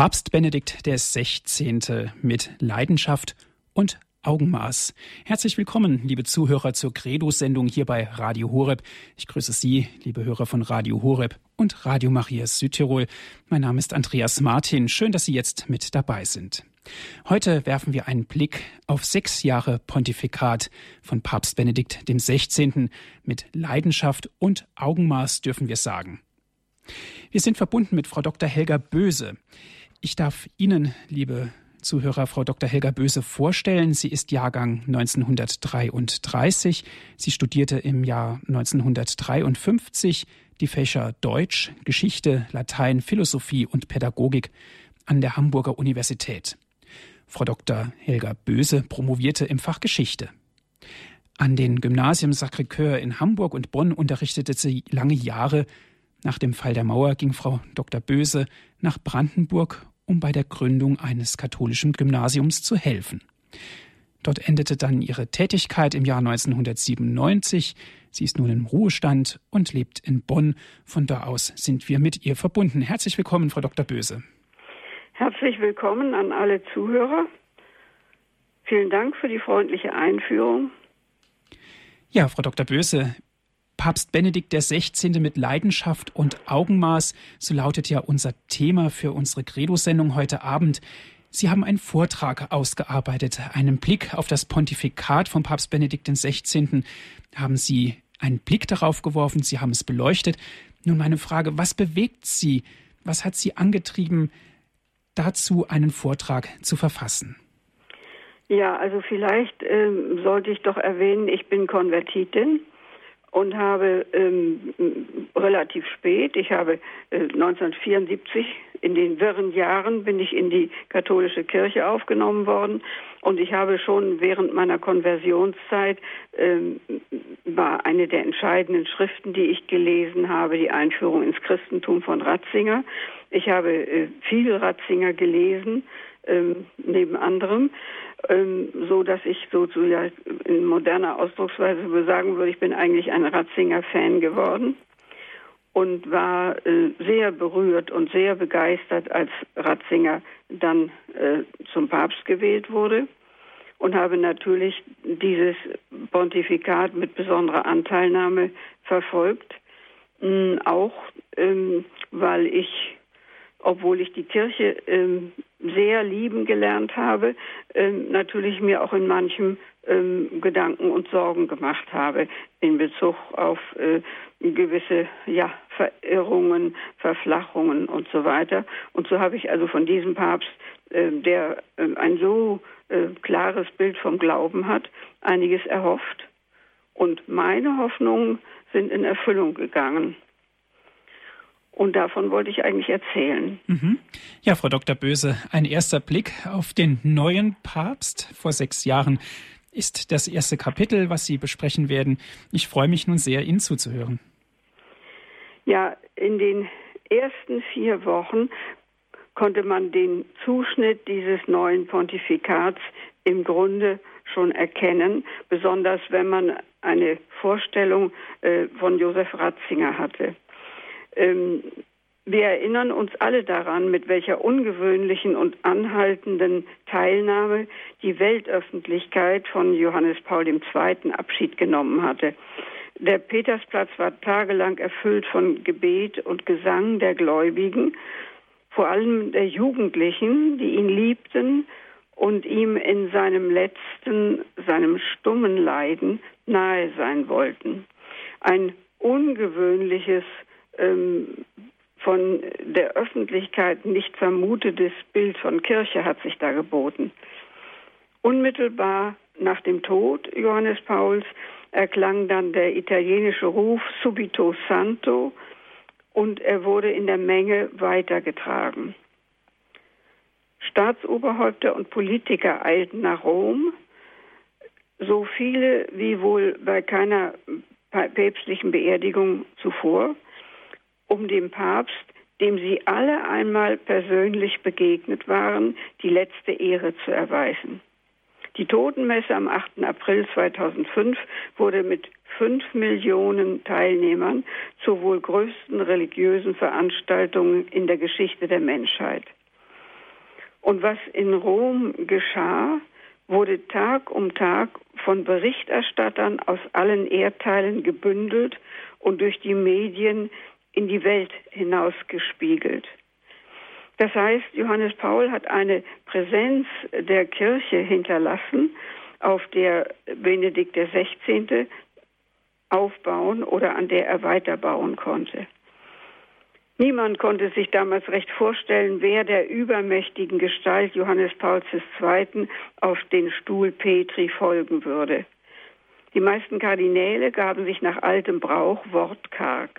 Papst Benedikt XVI. mit Leidenschaft und Augenmaß. Herzlich willkommen, liebe Zuhörer, zur Credo-Sendung hier bei Radio Horeb. Ich grüße Sie, liebe Hörer von Radio Horeb und Radio Maria Südtirol. Mein Name ist Andreas Martin. Schön, dass Sie jetzt mit dabei sind. Heute werfen wir einen Blick auf sechs Jahre Pontifikat von Papst Benedikt XVI. mit Leidenschaft und Augenmaß, dürfen wir sagen. Wir sind verbunden mit Frau Dr. Helga Böse. Ich darf Ihnen, liebe Zuhörer, Frau Dr. Helga Böse vorstellen. Sie ist Jahrgang 1933. Sie studierte im Jahr 1953 die Fächer Deutsch, Geschichte, Latein, Philosophie und Pädagogik an der Hamburger Universität. Frau Dr. Helga Böse promovierte im Fach Geschichte. An den Gymnasien Sacré-Cœur in Hamburg und Bonn unterrichtete sie lange Jahre. Nach dem Fall der Mauer ging Frau Dr. Böse nach Brandenburg um bei der Gründung eines katholischen Gymnasiums zu helfen. Dort endete dann ihre Tätigkeit im Jahr 1997. Sie ist nun im Ruhestand und lebt in Bonn. Von da aus sind wir mit ihr verbunden. Herzlich willkommen, Frau Dr. Böse. Herzlich willkommen an alle Zuhörer. Vielen Dank für die freundliche Einführung. Ja, Frau Dr. Böse, Papst Benedikt XVI. mit Leidenschaft und Augenmaß, so lautet ja unser Thema für unsere Credo-Sendung heute Abend. Sie haben einen Vortrag ausgearbeitet, einen Blick auf das Pontifikat von Papst Benedikt XVI. Haben Sie einen Blick darauf geworfen, Sie haben es beleuchtet. Nun meine Frage, was bewegt Sie, was hat Sie angetrieben, dazu einen Vortrag zu verfassen? Ja, also vielleicht ähm, sollte ich doch erwähnen, ich bin Konvertitin und habe ähm, relativ spät, ich habe äh, 1974 in den wirren Jahren bin ich in die katholische Kirche aufgenommen worden und ich habe schon während meiner Konversionszeit ähm, war eine der entscheidenden Schriften, die ich gelesen habe, die Einführung ins Christentum von Ratzinger. Ich habe äh, viel Ratzinger gelesen, ähm, neben anderem ähm, so dass ich so zu ja, in moderner Ausdrucksweise sagen würde, ich bin eigentlich ein Ratzinger-Fan geworden und war äh, sehr berührt und sehr begeistert, als Ratzinger dann äh, zum Papst gewählt wurde und habe natürlich dieses Pontifikat mit besonderer Anteilnahme verfolgt, mh, auch ähm, weil ich obwohl ich die Kirche ähm, sehr lieben gelernt habe, ähm, natürlich mir auch in manchem ähm, Gedanken und Sorgen gemacht habe in Bezug auf äh, gewisse ja, Verirrungen, Verflachungen und so weiter. Und so habe ich also von diesem Papst, äh, der äh, ein so klares Bild vom Glauben hat, einiges erhofft. Und meine Hoffnungen sind in Erfüllung gegangen. Und davon wollte ich eigentlich erzählen. Mhm. Ja, Frau Dr. Böse, ein erster Blick auf den neuen Papst vor sechs Jahren ist das erste Kapitel, was Sie besprechen werden. Ich freue mich nun sehr, Ihnen zuzuhören. Ja, in den ersten vier Wochen konnte man den Zuschnitt dieses neuen Pontifikats im Grunde schon erkennen, besonders wenn man eine Vorstellung äh, von Josef Ratzinger hatte. Ähm, wir erinnern uns alle daran, mit welcher ungewöhnlichen und anhaltenden Teilnahme die Weltöffentlichkeit von Johannes Paul II. Abschied genommen hatte. Der Petersplatz war tagelang erfüllt von Gebet und Gesang der Gläubigen, vor allem der Jugendlichen, die ihn liebten und ihm in seinem letzten, seinem stummen Leiden nahe sein wollten. Ein ungewöhnliches ähm, von der Öffentlichkeit nicht vermutetes Bild von Kirche hat sich da geboten. Unmittelbar nach dem Tod Johannes Pauls erklang dann der italienische Ruf Subito Santo und er wurde in der Menge weitergetragen. Staatsoberhäupter und Politiker eilten nach Rom, so viele wie wohl bei keiner päpstlichen Beerdigung zuvor um dem Papst, dem sie alle einmal persönlich begegnet waren, die letzte Ehre zu erweisen. Die Totenmesse am 8. April 2005 wurde mit fünf Millionen Teilnehmern zur wohl größten religiösen Veranstaltung in der Geschichte der Menschheit. Und was in Rom geschah, wurde Tag um Tag von Berichterstattern aus allen Erdteilen gebündelt und durch die Medien in die Welt hinausgespiegelt. Das heißt, Johannes Paul hat eine Präsenz der Kirche hinterlassen, auf der Benedikt XVI. aufbauen oder an der er weiterbauen konnte. Niemand konnte sich damals recht vorstellen, wer der übermächtigen Gestalt Johannes Pauls II. auf den Stuhl Petri folgen würde. Die meisten Kardinäle gaben sich nach altem Brauch wortkarg.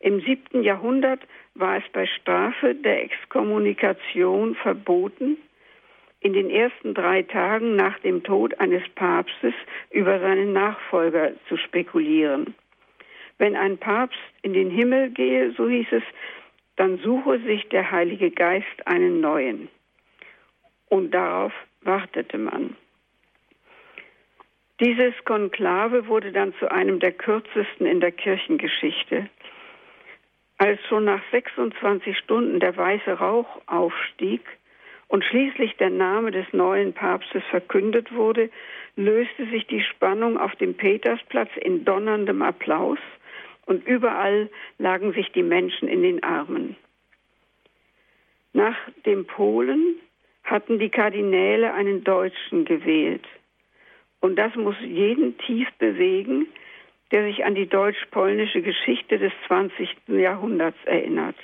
Im siebten Jahrhundert war es bei Strafe der Exkommunikation verboten, in den ersten drei Tagen nach dem Tod eines Papstes über seinen Nachfolger zu spekulieren. Wenn ein Papst in den Himmel gehe, so hieß es, dann suche sich der Heilige Geist einen neuen. Und darauf wartete man. Dieses Konklave wurde dann zu einem der kürzesten in der Kirchengeschichte. Als schon nach 26 Stunden der weiße Rauch aufstieg und schließlich der Name des neuen Papstes verkündet wurde, löste sich die Spannung auf dem Petersplatz in donnerndem Applaus und überall lagen sich die Menschen in den Armen. Nach dem Polen hatten die Kardinäle einen Deutschen gewählt. Und das muss jeden tief bewegen, der sich an die deutsch-polnische Geschichte des 20. Jahrhunderts erinnert.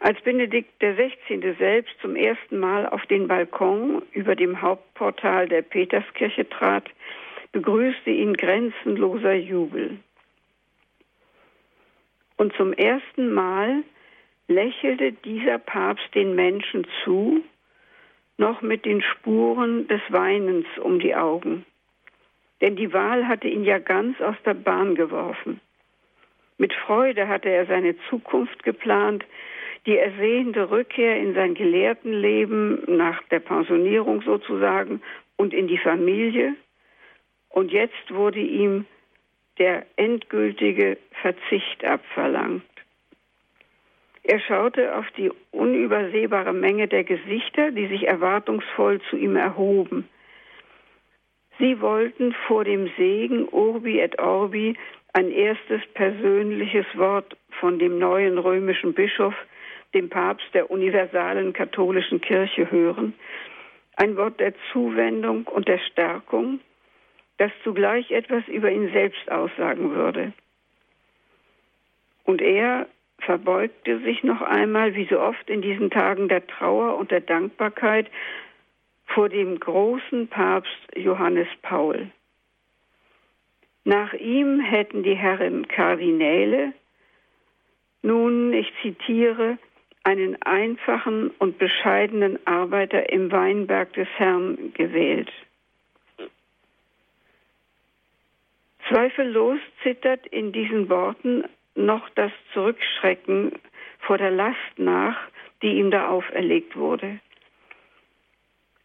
Als Benedikt XVI. selbst zum ersten Mal auf den Balkon über dem Hauptportal der Peterskirche trat, begrüßte ihn grenzenloser Jubel. Und zum ersten Mal lächelte dieser Papst den Menschen zu, noch mit den Spuren des Weinens um die Augen. Denn die Wahl hatte ihn ja ganz aus der Bahn geworfen. Mit Freude hatte er seine Zukunft geplant, die ersehende Rückkehr in sein Gelehrtenleben nach der Pensionierung sozusagen und in die Familie. Und jetzt wurde ihm der endgültige Verzicht abverlangt. Er schaute auf die unübersehbare Menge der Gesichter, die sich erwartungsvoll zu ihm erhoben. Sie wollten vor dem Segen Urbi et Orbi ein erstes persönliches Wort von dem neuen römischen Bischof, dem Papst der universalen katholischen Kirche hören, ein Wort der Zuwendung und der Stärkung, das zugleich etwas über ihn selbst aussagen würde. Und er verbeugte sich noch einmal, wie so oft in diesen Tagen der Trauer und der Dankbarkeit, vor dem großen Papst Johannes Paul. Nach ihm hätten die Herren Kardinäle nun, ich zitiere, einen einfachen und bescheidenen Arbeiter im Weinberg des Herrn gewählt. Zweifellos zittert in diesen Worten noch das Zurückschrecken vor der Last nach, die ihm da auferlegt wurde.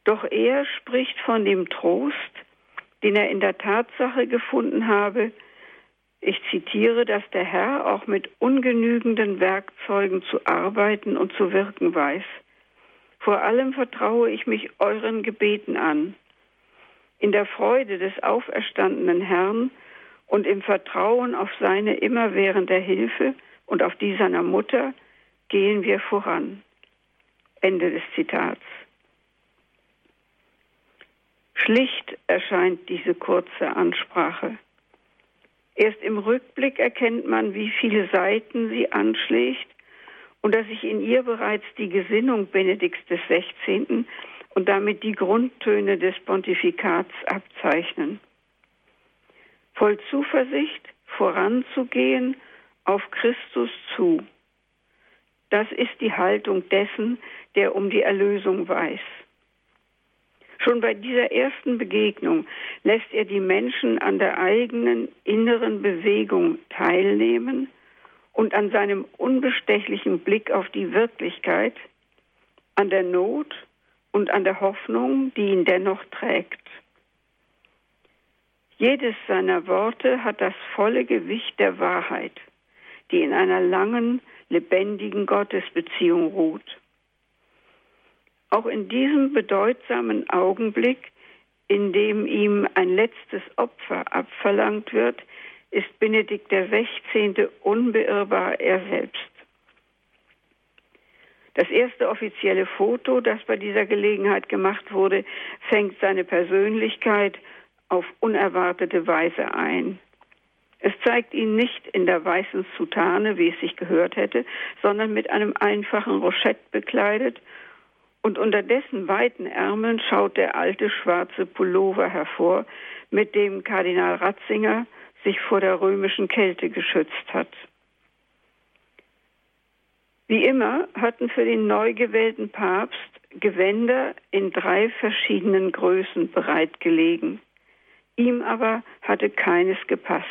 Doch er spricht von dem Trost, den er in der Tatsache gefunden habe, ich zitiere, dass der Herr auch mit ungenügenden Werkzeugen zu arbeiten und zu wirken weiß. Vor allem vertraue ich mich euren Gebeten an. In der Freude des auferstandenen Herrn und im Vertrauen auf seine immerwährende Hilfe und auf die seiner Mutter gehen wir voran. Ende des Zitats. Schlicht erscheint diese kurze Ansprache. Erst im Rückblick erkennt man, wie viele Seiten sie anschlägt und dass sich in ihr bereits die Gesinnung Benedikts XVI. und damit die Grundtöne des Pontifikats abzeichnen voll Zuversicht voranzugehen auf Christus zu. Das ist die Haltung dessen, der um die Erlösung weiß. Schon bei dieser ersten Begegnung lässt er die Menschen an der eigenen inneren Bewegung teilnehmen und an seinem unbestechlichen Blick auf die Wirklichkeit, an der Not und an der Hoffnung, die ihn dennoch trägt. Jedes seiner Worte hat das volle Gewicht der Wahrheit, die in einer langen, lebendigen Gottesbeziehung ruht. Auch in diesem bedeutsamen Augenblick, in dem ihm ein letztes Opfer abverlangt wird, ist Benedikt XVI. unbeirrbar er selbst. Das erste offizielle Foto, das bei dieser Gelegenheit gemacht wurde, fängt seine Persönlichkeit auf unerwartete Weise ein. Es zeigt ihn nicht in der weißen Soutane, wie es sich gehört hätte, sondern mit einem einfachen Rochett bekleidet und unter dessen weiten Ärmeln schaut der alte schwarze Pullover hervor, mit dem Kardinal Ratzinger sich vor der römischen Kälte geschützt hat. Wie immer hatten für den neu gewählten Papst Gewänder in drei verschiedenen Größen bereitgelegen. Ihm aber hatte keines gepasst.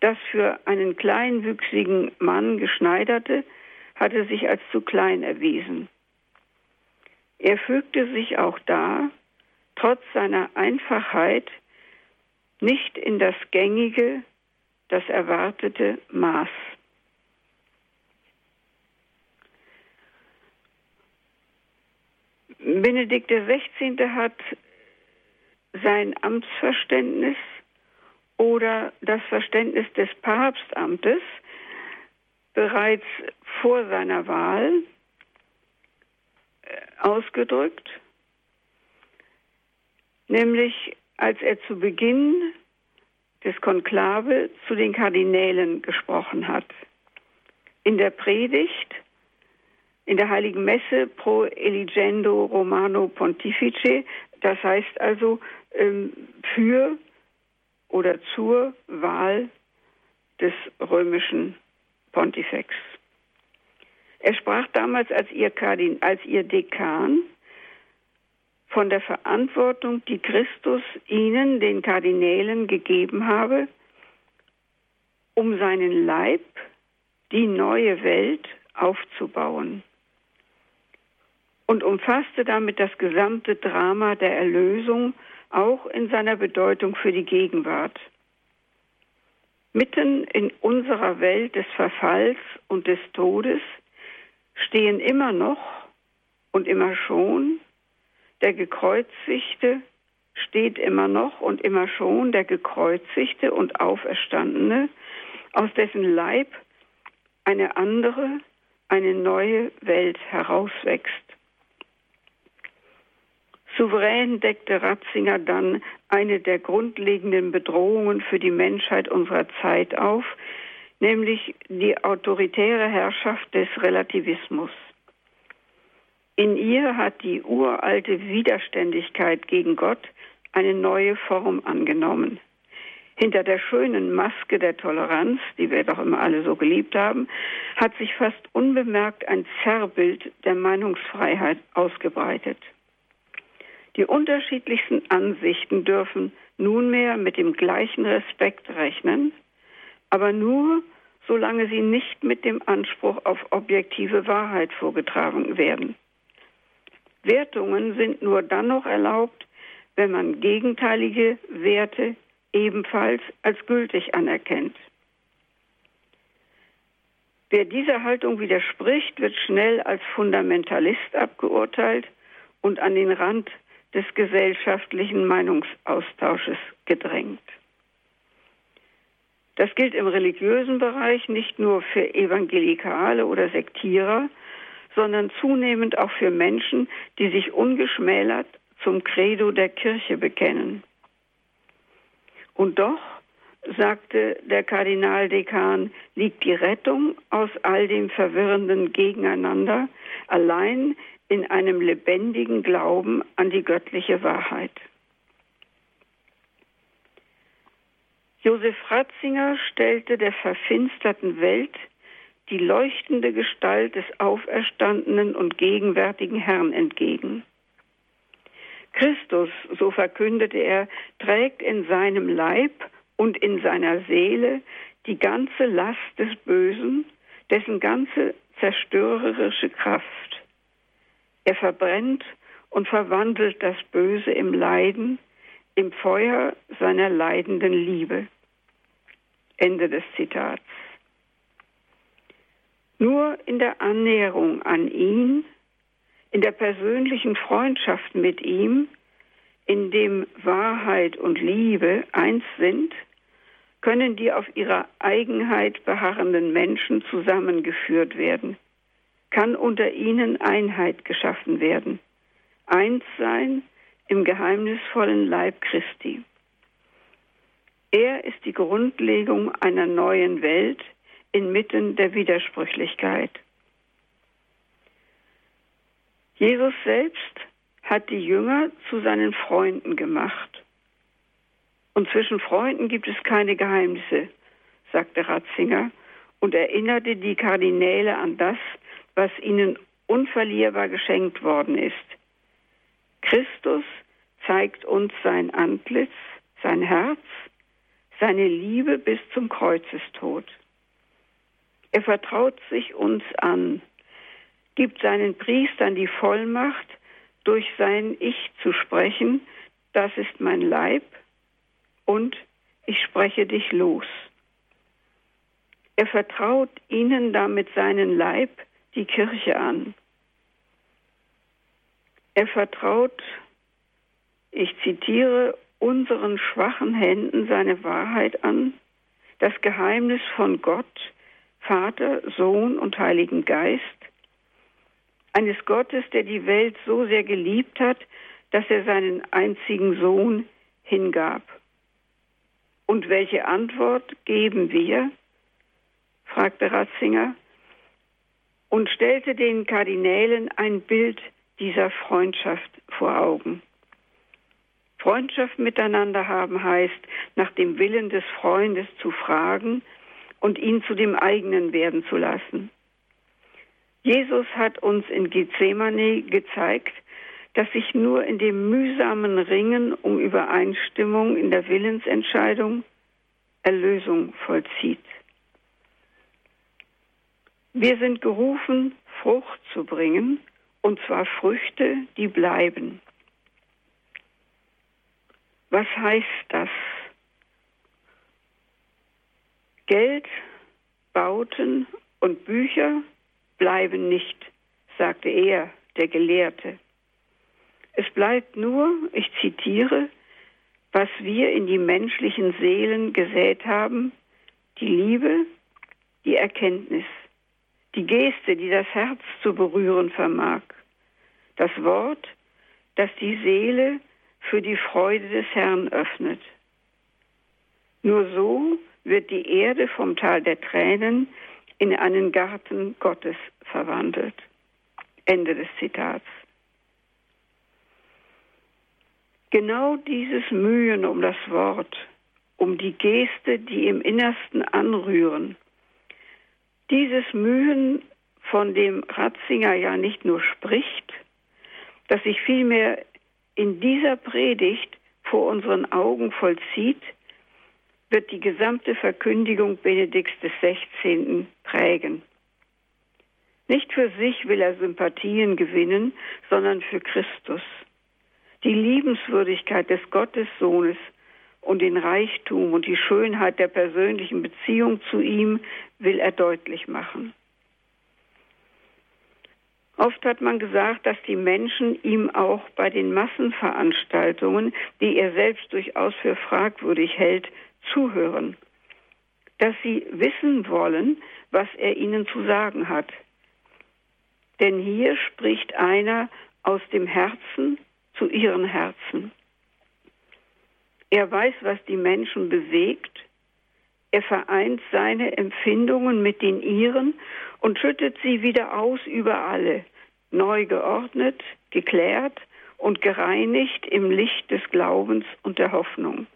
Das für einen kleinwüchsigen Mann geschneiderte hatte sich als zu klein erwiesen. Er fügte sich auch da, trotz seiner Einfachheit, nicht in das gängige, das erwartete Maß. Benedikt XVI. hat sein Amtsverständnis oder das Verständnis des Papstamtes bereits vor seiner Wahl ausgedrückt, nämlich als er zu Beginn des Konklave zu den Kardinälen gesprochen hat. In der Predigt in der Heiligen Messe pro eligendo Romano Pontifice, das heißt also ähm, für oder zur Wahl des römischen Pontifex. Er sprach damals als ihr, Kardin, als ihr Dekan von der Verantwortung, die Christus ihnen, den Kardinälen, gegeben habe, um seinen Leib, die neue Welt, aufzubauen und umfasste damit das gesamte Drama der Erlösung, auch in seiner Bedeutung für die Gegenwart. Mitten in unserer Welt des Verfalls und des Todes stehen immer noch und immer schon der Gekreuzigte, steht immer noch und immer schon der Gekreuzigte und Auferstandene, aus dessen Leib eine andere, eine neue Welt herauswächst. Souverän deckte Ratzinger dann eine der grundlegenden Bedrohungen für die Menschheit unserer Zeit auf, nämlich die autoritäre Herrschaft des Relativismus. In ihr hat die uralte Widerständigkeit gegen Gott eine neue Form angenommen. Hinter der schönen Maske der Toleranz, die wir doch immer alle so geliebt haben, hat sich fast unbemerkt ein Zerrbild der Meinungsfreiheit ausgebreitet. Die unterschiedlichsten Ansichten dürfen nunmehr mit dem gleichen Respekt rechnen, aber nur solange sie nicht mit dem Anspruch auf objektive Wahrheit vorgetragen werden. Wertungen sind nur dann noch erlaubt, wenn man gegenteilige Werte ebenfalls als gültig anerkennt. Wer dieser Haltung widerspricht, wird schnell als Fundamentalist abgeurteilt und an den Rand des gesellschaftlichen Meinungsaustausches gedrängt. Das gilt im religiösen Bereich nicht nur für Evangelikale oder Sektierer, sondern zunehmend auch für Menschen, die sich ungeschmälert zum Credo der Kirche bekennen. Und doch, sagte der Kardinaldekan, liegt die Rettung aus all dem verwirrenden Gegeneinander allein in einem lebendigen Glauben an die göttliche Wahrheit. Josef Ratzinger stellte der verfinsterten Welt die leuchtende Gestalt des auferstandenen und gegenwärtigen Herrn entgegen. Christus, so verkündete er, trägt in seinem Leib und in seiner Seele die ganze Last des Bösen, dessen ganze zerstörerische Kraft. Er verbrennt und verwandelt das Böse im Leiden, im Feuer seiner leidenden Liebe. Ende des Zitats. Nur in der Annäherung an ihn, in der persönlichen Freundschaft mit ihm, in dem Wahrheit und Liebe eins sind, können die auf ihrer Eigenheit beharrenden Menschen zusammengeführt werden, kann unter ihnen Einheit geschaffen werden, eins sein im geheimnisvollen Leib Christi. Er ist die Grundlegung einer neuen Welt inmitten der Widersprüchlichkeit. Jesus selbst hat die Jünger zu seinen Freunden gemacht. Und zwischen Freunden gibt es keine Geheimnisse, sagte Ratzinger und erinnerte die Kardinäle an das, was ihnen unverlierbar geschenkt worden ist. Christus zeigt uns sein Antlitz, sein Herz, seine Liebe bis zum Kreuzestod. Er vertraut sich uns an, gibt seinen Priestern die Vollmacht, durch sein Ich zu sprechen, das ist mein Leib und ich spreche dich los. Er vertraut ihnen damit seinen Leib, die Kirche an. Er vertraut, ich zitiere, unseren schwachen Händen seine Wahrheit an, das Geheimnis von Gott, Vater, Sohn und Heiligen Geist, eines Gottes, der die Welt so sehr geliebt hat, dass er seinen einzigen Sohn hingab. Und welche Antwort geben wir? fragte Ratzinger und stellte den Kardinälen ein Bild dieser Freundschaft vor Augen. Freundschaft miteinander haben heißt, nach dem Willen des Freundes zu fragen und ihn zu dem eigenen werden zu lassen. Jesus hat uns in Gethsemane gezeigt, dass sich nur in dem mühsamen Ringen um Übereinstimmung in der Willensentscheidung Erlösung vollzieht. Wir sind gerufen, Frucht zu bringen, und zwar Früchte, die bleiben. Was heißt das? Geld, Bauten und Bücher bleiben nicht, sagte er, der Gelehrte. Es bleibt nur, ich zitiere, was wir in die menschlichen Seelen gesät haben, die Liebe, die Erkenntnis, die Geste, die das Herz zu berühren vermag, das Wort, das die Seele für die Freude des Herrn öffnet. Nur so wird die Erde vom Tal der Tränen in einen Garten Gottes verwandelt. Ende des Zitats. Genau dieses Mühen um das Wort, um die Geste, die im Innersten anrühren, dieses Mühen, von dem Ratzinger ja nicht nur spricht, das sich vielmehr in dieser Predigt vor unseren Augen vollzieht, wird die gesamte Verkündigung Benedikts XVI. prägen. Nicht für sich will er Sympathien gewinnen, sondern für Christus. Die Liebenswürdigkeit des Gottessohnes und den Reichtum und die Schönheit der persönlichen Beziehung zu ihm will er deutlich machen. Oft hat man gesagt, dass die Menschen ihm auch bei den Massenveranstaltungen, die er selbst durchaus für fragwürdig hält, zuhören, dass sie wissen wollen, was er ihnen zu sagen hat. Denn hier spricht einer aus dem Herzen zu ihren Herzen. Er weiß, was die Menschen bewegt. Er vereint seine Empfindungen mit den ihren und schüttet sie wieder aus über alle, neu geordnet, geklärt und gereinigt im Licht des Glaubens und der Hoffnung.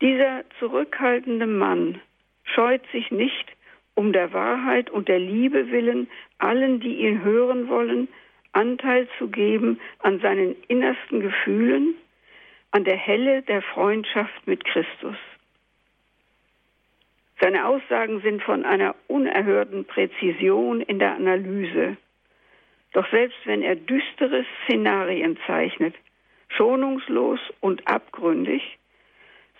Dieser zurückhaltende Mann scheut sich nicht, um der Wahrheit und der Liebe willen allen, die ihn hören wollen, Anteil zu geben an seinen innersten Gefühlen, an der Helle der Freundschaft mit Christus. Seine Aussagen sind von einer unerhörten Präzision in der Analyse. Doch selbst wenn er düstere Szenarien zeichnet, schonungslos und abgründig,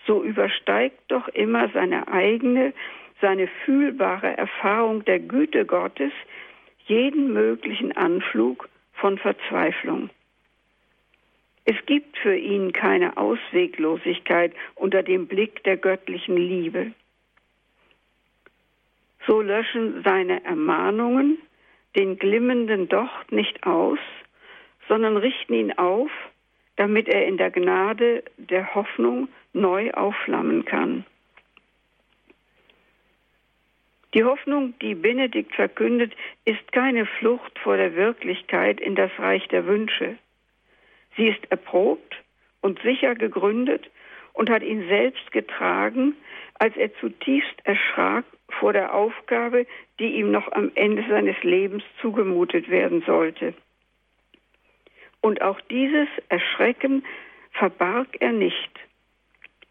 so übersteigt doch immer seine eigene, seine fühlbare Erfahrung der Güte Gottes jeden möglichen Anflug von Verzweiflung. Es gibt für ihn keine Ausweglosigkeit unter dem Blick der göttlichen Liebe. So löschen seine Ermahnungen den glimmenden Docht nicht aus, sondern richten ihn auf, damit er in der Gnade der Hoffnung neu aufflammen kann. Die Hoffnung, die Benedikt verkündet, ist keine Flucht vor der Wirklichkeit in das Reich der Wünsche. Sie ist erprobt und sicher gegründet und hat ihn selbst getragen, als er zutiefst erschrak vor der Aufgabe, die ihm noch am Ende seines Lebens zugemutet werden sollte. Und auch dieses Erschrecken verbarg er nicht.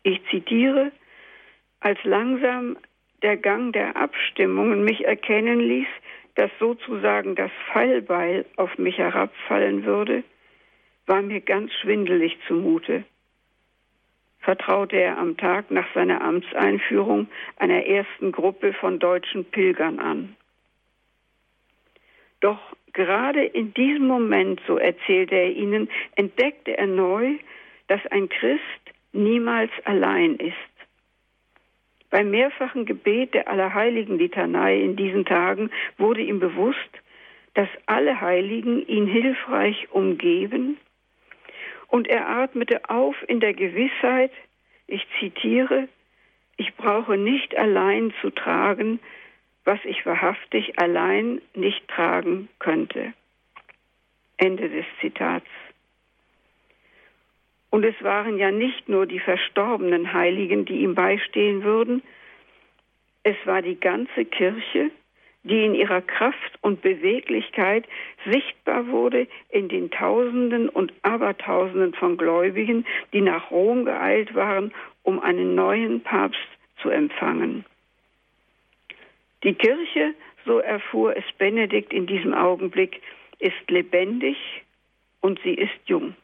Ich zitiere, als langsam der Gang der Abstimmungen mich erkennen ließ, dass sozusagen das Fallbeil auf mich herabfallen würde, war mir ganz schwindelig zumute. Vertraute er am Tag nach seiner Amtseinführung einer ersten Gruppe von deutschen Pilgern an. Doch gerade in diesem Moment, so erzählte er ihnen, entdeckte er neu, dass ein Christ niemals allein ist. Beim mehrfachen Gebet der Allerheiligen Litanei in diesen Tagen wurde ihm bewusst, dass alle Heiligen ihn hilfreich umgeben und er atmete auf in der Gewissheit, ich zitiere, ich brauche nicht allein zu tragen, was ich wahrhaftig allein nicht tragen könnte. Ende des Zitats. Und es waren ja nicht nur die verstorbenen Heiligen, die ihm beistehen würden, es war die ganze Kirche, die in ihrer Kraft und Beweglichkeit sichtbar wurde in den Tausenden und Abertausenden von Gläubigen, die nach Rom geeilt waren, um einen neuen Papst zu empfangen. Die Kirche, so erfuhr es Benedikt in diesem Augenblick, ist lebendig und sie ist jung.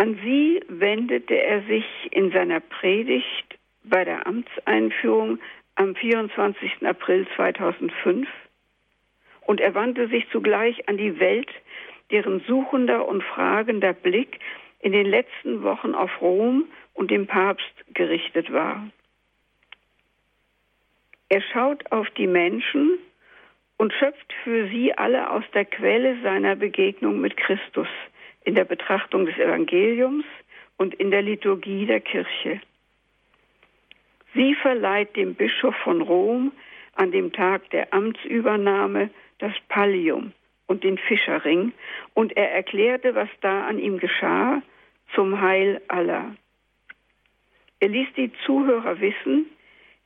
An sie wendete er sich in seiner Predigt bei der Amtseinführung am 24. April 2005 und er wandte sich zugleich an die Welt, deren suchender und fragender Blick in den letzten Wochen auf Rom und den Papst gerichtet war. Er schaut auf die Menschen und schöpft für sie alle aus der Quelle seiner Begegnung mit Christus – in der Betrachtung des Evangeliums und in der Liturgie der Kirche. Sie verleiht dem Bischof von Rom an dem Tag der Amtsübernahme das Pallium und den Fischerring, und er erklärte, was da an ihm geschah, zum Heil aller. Er ließ die Zuhörer wissen,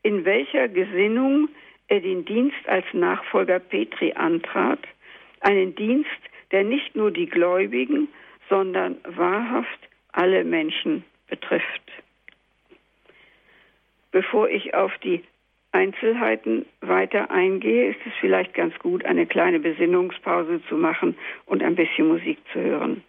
in welcher Gesinnung er den Dienst als Nachfolger Petri antrat, einen Dienst, der nicht nur die Gläubigen, sondern wahrhaft alle Menschen betrifft. Bevor ich auf die Einzelheiten weiter eingehe, ist es vielleicht ganz gut, eine kleine Besinnungspause zu machen und ein bisschen Musik zu hören.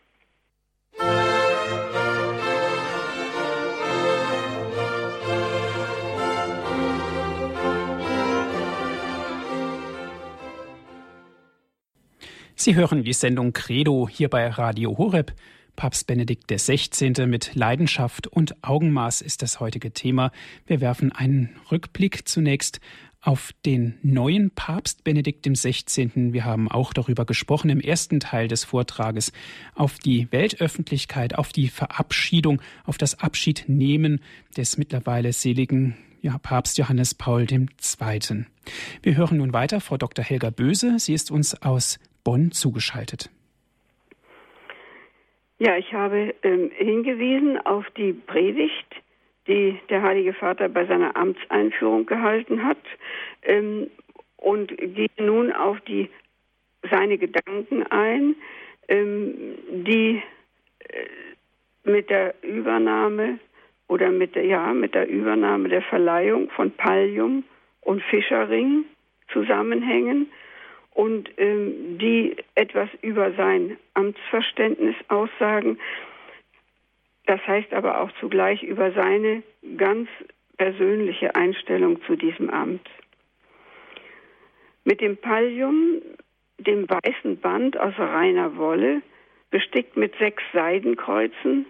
Sie hören die Sendung Credo hier bei Radio Horeb. Papst Benedikt XVI. mit Leidenschaft und Augenmaß ist das heutige Thema. Wir werfen einen Rückblick zunächst auf den neuen Papst Benedikt XVI. Wir haben auch darüber gesprochen im ersten Teil des Vortrages, auf die Weltöffentlichkeit, auf die Verabschiedung, auf das Abschiednehmen des mittlerweile seligen ja, Papst Johannes Paul II. Wir hören nun weiter Frau Dr. Helga Böse. Sie ist uns aus Bonn zugeschaltet. Ja, ich habe ähm, hingewiesen auf die Predigt, die der Heilige Vater bei seiner Amtseinführung gehalten hat ähm, und gehe nun auf die seine Gedanken ein, ähm, die äh, mit der Übernahme oder mit der ja mit der Übernahme der Verleihung von Pallium und Fischerring zusammenhängen und ähm, die etwas über sein Amtsverständnis aussagen. Das heißt aber auch zugleich über seine ganz persönliche Einstellung zu diesem Amt. Mit dem Pallium, dem weißen Band aus reiner Wolle, bestickt mit sechs Seidenkreuzen,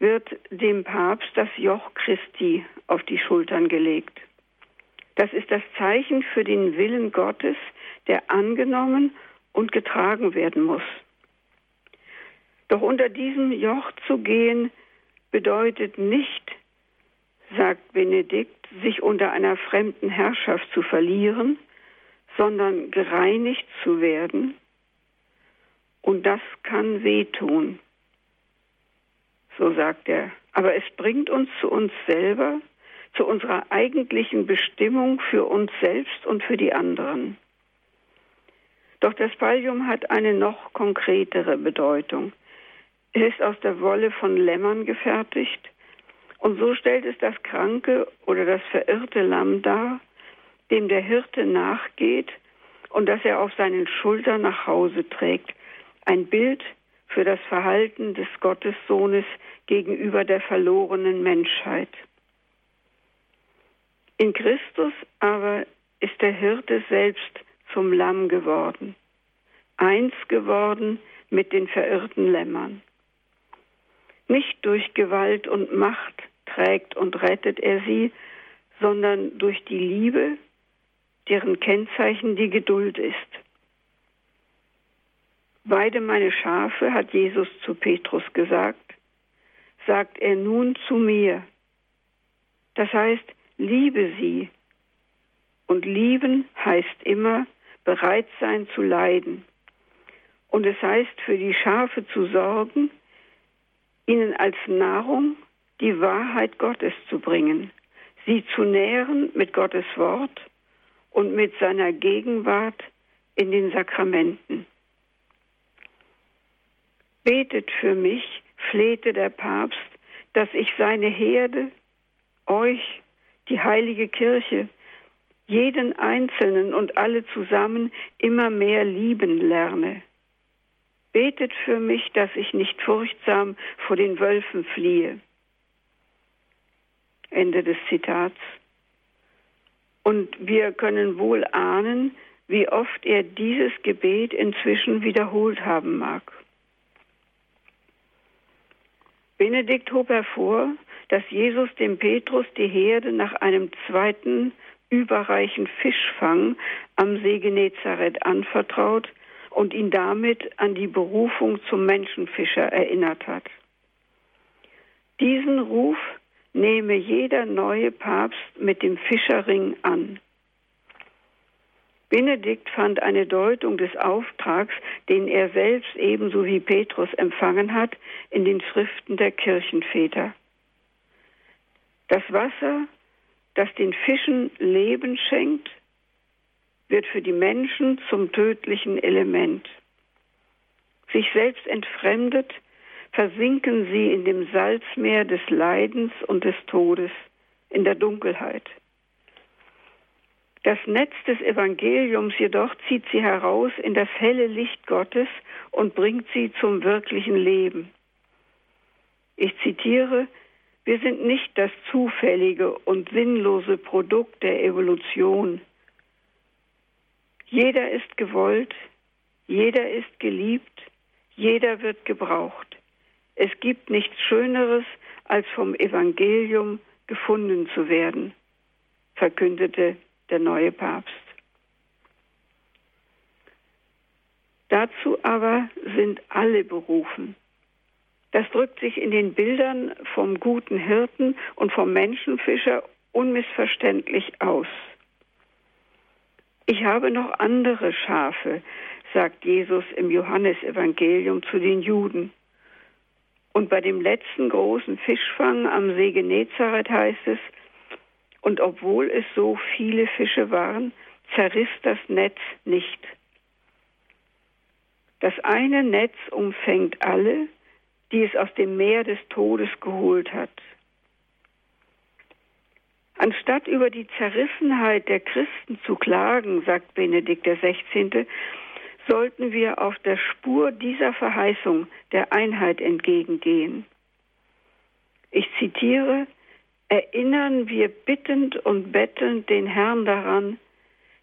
wird dem Papst das Joch Christi auf die Schultern gelegt. Das ist das Zeichen für den Willen Gottes, der angenommen und getragen werden muss. Doch unter diesem Joch zu gehen bedeutet nicht, sagt Benedikt, sich unter einer fremden Herrschaft zu verlieren, sondern gereinigt zu werden. Und das kann wehtun, so sagt er. Aber es bringt uns zu uns selber, zu unserer eigentlichen Bestimmung für uns selbst und für die anderen. Doch das Pallium hat eine noch konkretere Bedeutung. Es ist aus der Wolle von Lämmern gefertigt und so stellt es das kranke oder das verirrte Lamm dar, dem der Hirte nachgeht und das er auf seinen Schultern nach Hause trägt. Ein Bild für das Verhalten des Gottessohnes gegenüber der verlorenen Menschheit. In Christus aber ist der Hirte selbst zum Lamm geworden, eins geworden mit den verirrten Lämmern. Nicht durch Gewalt und Macht trägt und rettet er sie, sondern durch die Liebe, deren Kennzeichen die Geduld ist. Weide meine Schafe, hat Jesus zu Petrus gesagt, sagt er nun zu mir. Das heißt, liebe sie. Und lieben heißt immer bereit sein zu leiden. Und es heißt, für die Schafe zu sorgen, ihnen als Nahrung die Wahrheit Gottes zu bringen, sie zu nähren mit Gottes Wort und mit seiner Gegenwart in den Sakramenten. Betet für mich, flehte der Papst, dass ich seine Herde, euch, die heilige Kirche, jeden Einzelnen und alle zusammen immer mehr lieben lerne. Betet für mich, dass ich nicht furchtsam vor den Wölfen fliehe. Ende des Zitats. Und wir können wohl ahnen, wie oft er dieses Gebet inzwischen wiederholt haben mag. Benedikt hob hervor, dass Jesus dem Petrus die Herde nach einem zweiten überreichen Fischfang am See Genezareth anvertraut und ihn damit an die Berufung zum Menschenfischer erinnert hat. Diesen Ruf nehme jeder neue Papst mit dem Fischerring an. Benedikt fand eine Deutung des Auftrags, den er selbst ebenso wie Petrus empfangen hat, in den Schriften der Kirchenväter. Das Wasser, das den Fischen Leben schenkt, wird für die Menschen zum tödlichen Element. Sich selbst entfremdet, versinken sie in dem Salzmeer des Leidens und des Todes, in der Dunkelheit. Das Netz des Evangeliums jedoch zieht sie heraus in das helle Licht Gottes und bringt sie zum wirklichen Leben. Ich zitiere, wir sind nicht das zufällige und sinnlose Produkt der Evolution. Jeder ist gewollt, jeder ist geliebt, jeder wird gebraucht. Es gibt nichts Schöneres, als vom Evangelium gefunden zu werden, verkündete der neue Papst. Dazu aber sind alle berufen. Das drückt sich in den Bildern vom guten Hirten und vom Menschenfischer unmissverständlich aus. Ich habe noch andere Schafe, sagt Jesus im Johannesevangelium zu den Juden. Und bei dem letzten großen Fischfang am See Genezareth heißt es, und obwohl es so viele Fische waren, zerriss das Netz nicht. Das eine Netz umfängt alle, die es aus dem Meer des Todes geholt hat. Anstatt über die Zerrissenheit der Christen zu klagen, sagt Benedikt XVI., sollten wir auf der Spur dieser Verheißung der Einheit entgegengehen. Ich zitiere, erinnern wir bittend und bettelnd den Herrn daran,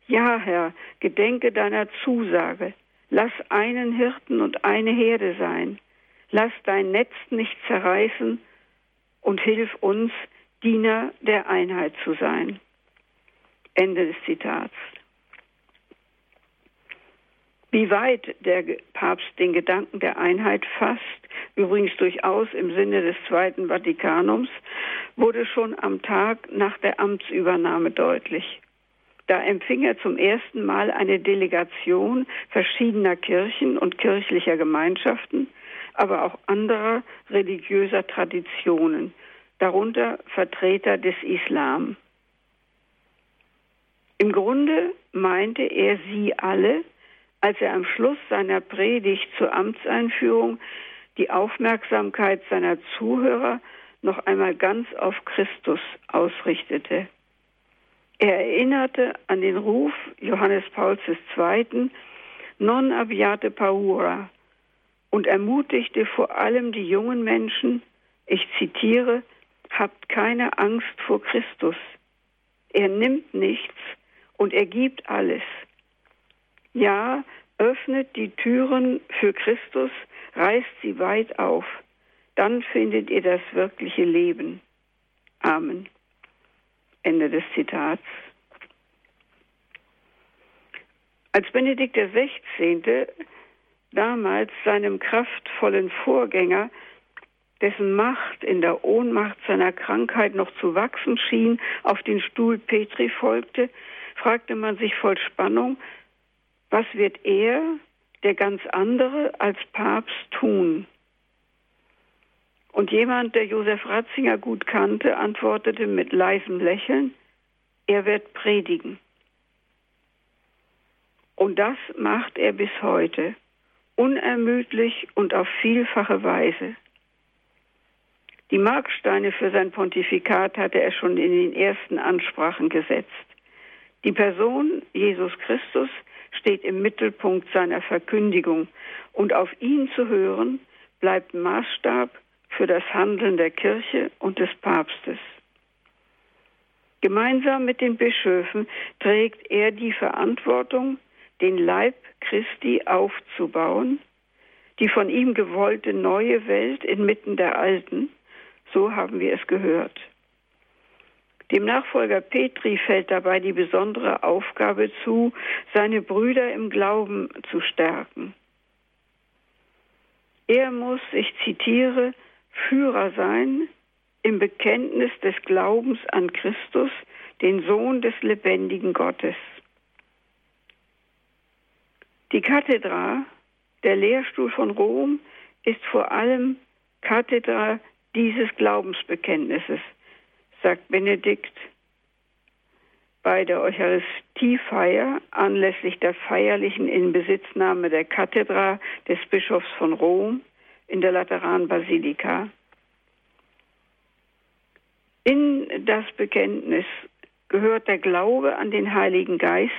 Ja, Herr, gedenke deiner Zusage. Lass einen Hirten und eine Herde sein. Lass dein Netz nicht zerreißen und hilf uns, Diener der Einheit zu sein. Ende des Zitats. Wie weit der Papst den Gedanken der Einheit fasst, übrigens durchaus im Sinne des Zweiten Vatikanums, wurde schon am Tag nach der Amtsübernahme deutlich. Da empfing er zum ersten Mal eine Delegation verschiedener Kirchen und kirchlicher Gemeinschaften, aber auch anderer religiöser Traditionen, darunter Vertreter des Islam. Im Grunde meinte er sie alle, als er am Schluss seiner Predigt zur Amtseinführung die Aufmerksamkeit seiner Zuhörer noch einmal ganz auf Christus ausrichtete. Er erinnerte an den Ruf Johannes Pauls II. Non abiate paura und ermutigte vor allem die jungen Menschen, ich zitiere, habt keine Angst vor Christus. Er nimmt nichts und er gibt alles. Ja, öffnet die Türen für Christus, reißt sie weit auf. Dann findet ihr das wirkliche Leben. Amen. Ende des Zitats. Als Benedikt XVI. Damals seinem kraftvollen Vorgänger, dessen Macht in der Ohnmacht seiner Krankheit noch zu wachsen schien, auf den Stuhl Petri folgte, fragte man sich voll Spannung, was wird er, der ganz andere, als Papst tun? Und jemand, der Josef Ratzinger gut kannte, antwortete mit leisem Lächeln, er wird predigen. Und das macht er bis heute, unermüdlich und auf vielfache Weise. Die Marksteine für sein Pontifikat hatte er schon in den ersten Ansprachen gesetzt. Die Person Jesus Christus steht im Mittelpunkt seiner Verkündigung und auf ihn zu hören bleibt Maßstab für das Handeln der Kirche und des Papstes. Gemeinsam mit den Bischöfen trägt er die Verantwortung, den Leib Christi aufzubauen, die von ihm gewollte neue Welt inmitten der alten, so haben wir es gehört. Dem Nachfolger Petri fällt dabei die besondere Aufgabe zu, seine Brüder im Glauben zu stärken. Er muss, ich zitiere, Führer sein im Bekenntnis des Glaubens an Christus, den Sohn des lebendigen Gottes. Die Kathedra, der Lehrstuhl von Rom, ist vor allem Kathedra dieses Glaubensbekenntnisses, sagt Benedikt bei der Eucharistiefeier anlässlich der feierlichen Inbesitznahme der Kathedra des Bischofs von Rom in der Lateranbasilika. In das Bekenntnis gehört der Glaube an den Heiligen Geist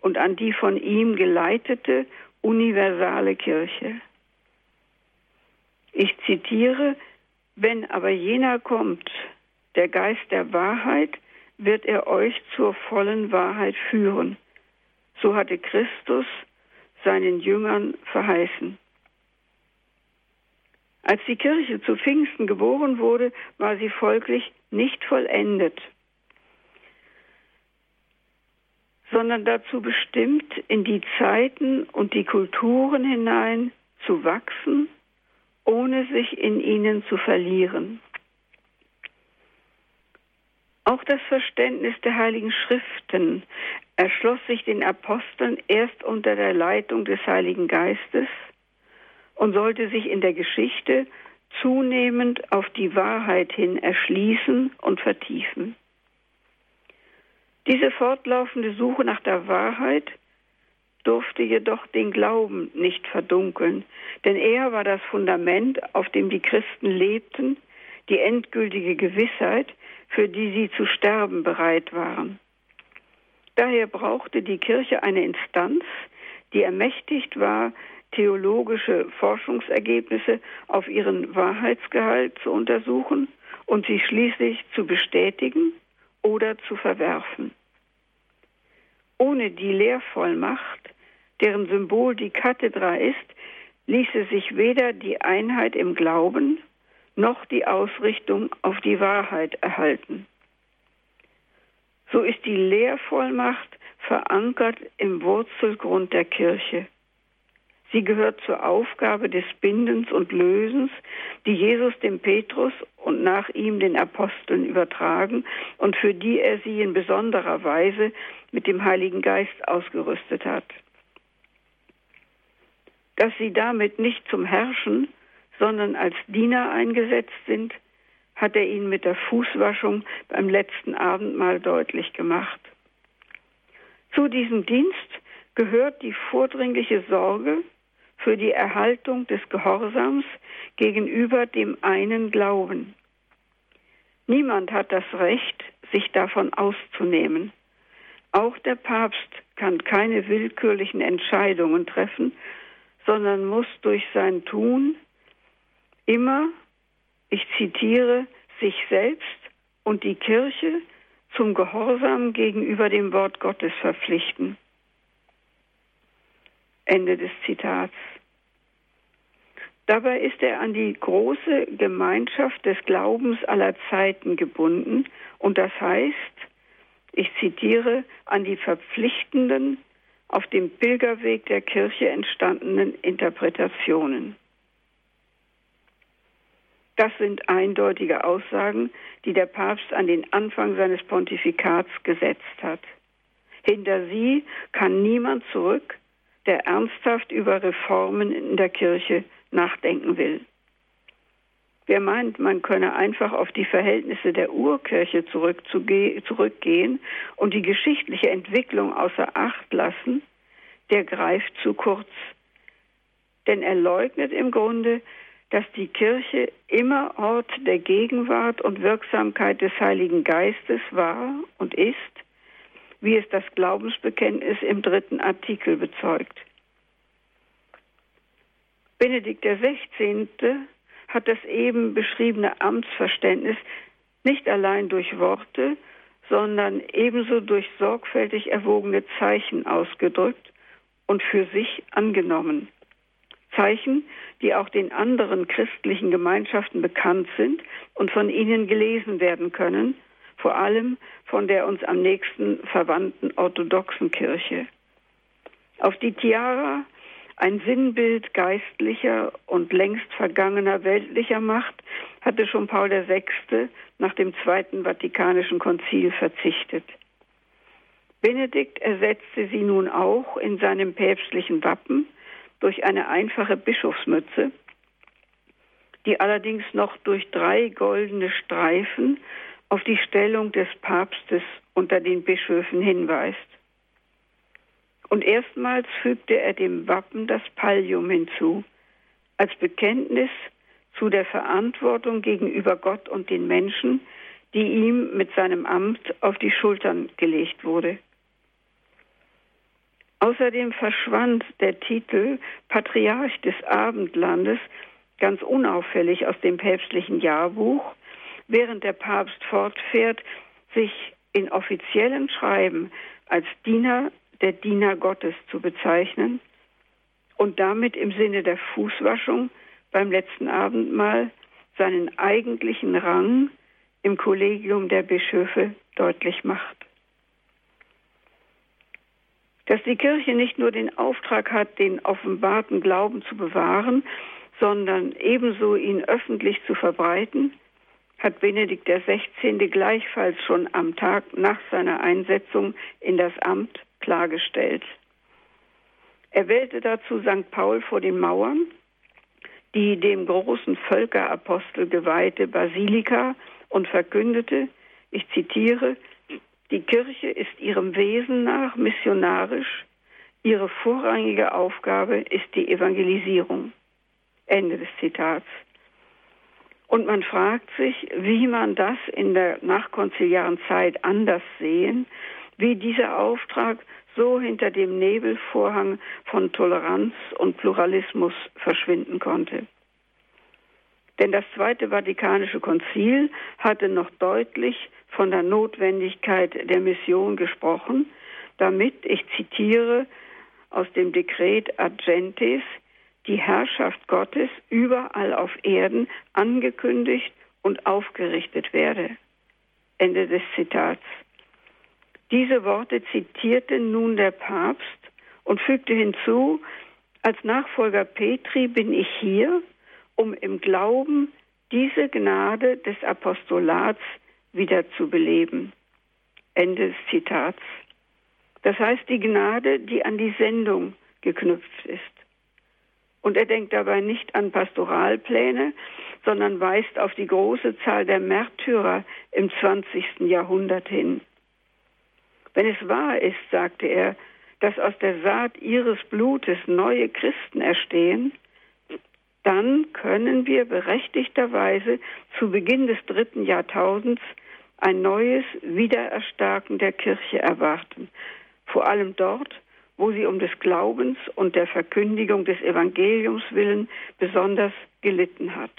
und an die von ihm geleitete universale Kirche. Ich zitiere, wenn aber jener kommt, der Geist der Wahrheit, wird er euch zur vollen Wahrheit führen. So hatte Christus seinen Jüngern verheißen. Als die Kirche zu Pfingsten geboren wurde, war sie folglich nicht vollendet, sondern dazu bestimmt, in die Zeiten und die Kulturen hinein zu wachsen, ohne sich in ihnen zu verlieren. Auch das Verständnis der Heiligen Schriften erschloss sich den Aposteln erst unter der Leitung des Heiligen Geistes und sollte sich in der Geschichte zunehmend auf die Wahrheit hin erschließen und vertiefen. Diese fortlaufende Suche nach der Wahrheit durfte jedoch den Glauben nicht verdunkeln, denn er war das Fundament, auf dem die Christen lebten, die endgültige Gewissheit, für die sie zu sterben bereit waren. Daher brauchte die Kirche eine Instanz, die ermächtigt war, theologische Forschungsergebnisse auf ihren Wahrheitsgehalt zu untersuchen und sie schließlich zu bestätigen oder zu verwerfen. Ohne die Lehrvollmacht, deren Symbol die Kathedra ist, ließe sich weder die Einheit im Glauben noch die Ausrichtung auf die Wahrheit erhalten. So ist die Lehrvollmacht verankert im Wurzelgrund der Kirche. Sie gehört zur Aufgabe des Bindens und Lösens, die Jesus dem Petrus und nach ihm den Aposteln übertragen und für die er sie in besonderer Weise mit dem Heiligen Geist ausgerüstet hat. Dass sie damit nicht zum Herrschen, sondern als Diener eingesetzt sind, hat er ihnen mit der Fußwaschung beim letzten Abendmahl deutlich gemacht. Zu diesem Dienst gehört die vordringliche Sorge für die Erhaltung des Gehorsams gegenüber dem einen Glauben. Niemand hat das Recht, sich davon auszunehmen. Auch der Papst kann keine willkürlichen Entscheidungen treffen, sondern muss durch sein Tun immer, ich zitiere, sich selbst und die Kirche zum Gehorsam gegenüber dem Wort Gottes verpflichten. Ende des Zitats. Dabei ist er an die große Gemeinschaft des Glaubens aller Zeiten gebunden und das heißt, ich zitiere, an die verpflichtenden, auf dem Pilgerweg der Kirche entstandenen Interpretationen. Das sind eindeutige Aussagen, die der Papst an den Anfang seines Pontifikats gesetzt hat. Hinter sie kann niemand zurück, der ernsthaft über Reformen in der Kirche nachdenken will. Wer meint, man könne einfach auf die Verhältnisse der Urkirche zurückgehen und die geschichtliche Entwicklung außer Acht lassen, der greift zu kurz. Denn er leugnet im Grunde, dass die Kirche immer Ort der Gegenwart und Wirksamkeit des Heiligen Geistes war und ist, wie es das Glaubensbekenntnis im dritten Artikel bezeugt. Benedikt XVI. hat das eben beschriebene Amtsverständnis nicht allein durch Worte, sondern ebenso durch sorgfältig erwogene Zeichen ausgedrückt und für sich angenommen. Zeichen, die auch den anderen christlichen Gemeinschaften bekannt sind und von ihnen gelesen werden können, vor allem von der uns am nächsten verwandten orthodoxen Kirche. Auf die Tiara, ein Sinnbild geistlicher und längst vergangener weltlicher Macht, hatte schon Paul VI. nach dem Zweiten Vatikanischen Konzil verzichtet. Benedikt ersetzte sie nun auch in seinem päpstlichen Wappen durch eine einfache Bischofsmütze, die allerdings noch durch drei goldene Streifen auf die Stellung des Papstes unter den Bischöfen hinweist. Und erstmals fügte er dem Wappen das Pallium hinzu, als Bekenntnis zu der Verantwortung gegenüber Gott und den Menschen, die ihm mit seinem Amt auf die Schultern gelegt wurde. Außerdem verschwand der Titel Patriarch des Abendlandes ganz unauffällig aus dem päpstlichen Jahrbuch, während der Papst fortfährt, sich in offiziellen Schreiben als Diener der Diener Gottes zu bezeichnen und damit im Sinne der Fußwaschung beim letzten Abendmahl seinen eigentlichen Rang im Kollegium der Bischöfe deutlich macht. Dass die Kirche nicht nur den Auftrag hat, den offenbarten Glauben zu bewahren, sondern ebenso ihn öffentlich zu verbreiten, hat Benedikt XVI. gleichfalls schon am Tag nach seiner Einsetzung in das Amt klargestellt. Er wählte dazu St. Paul vor den Mauern, die dem großen Völkerapostel geweihte Basilika und verkündete, ich zitiere, die Kirche ist ihrem Wesen nach missionarisch. Ihre vorrangige Aufgabe ist die Evangelisierung. Ende des Zitats. Und man fragt sich, wie man das in der nachkonziliaren Zeit anders sehen, wie dieser Auftrag so hinter dem Nebelvorhang von Toleranz und Pluralismus verschwinden konnte. Denn das Zweite Vatikanische Konzil hatte noch deutlich von der Notwendigkeit der Mission gesprochen, damit, ich zitiere aus dem Dekret Argentis, die Herrschaft Gottes überall auf Erden angekündigt und aufgerichtet werde. Ende des Zitats. Diese Worte zitierte nun der Papst und fügte hinzu, als Nachfolger Petri bin ich hier, um im Glauben diese Gnade des Apostolats wieder zu beleben. Ende des Zitats. Das heißt die Gnade, die an die Sendung geknüpft ist. Und er denkt dabei nicht an Pastoralpläne, sondern weist auf die große Zahl der Märtyrer im 20. Jahrhundert hin. Wenn es wahr ist, sagte er, dass aus der Saat ihres Blutes neue Christen erstehen, dann können wir berechtigterweise zu Beginn des dritten Jahrtausends ein neues Wiedererstarken der Kirche erwarten, vor allem dort, wo sie um des Glaubens und der Verkündigung des Evangeliums willen besonders gelitten hat.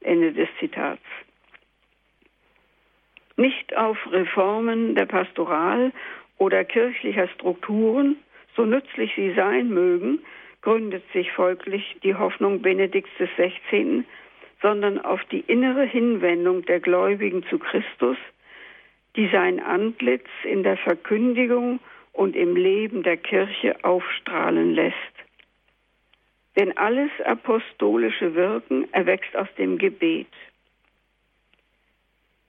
Ende des Zitats. Nicht auf Reformen der Pastoral oder kirchlicher Strukturen, so nützlich sie sein mögen, gründet sich folglich die Hoffnung Benedikts XVI., sondern auf die innere Hinwendung der Gläubigen zu Christus, die sein Antlitz in der Verkündigung und im Leben der Kirche aufstrahlen lässt. Denn alles apostolische Wirken erwächst aus dem Gebet.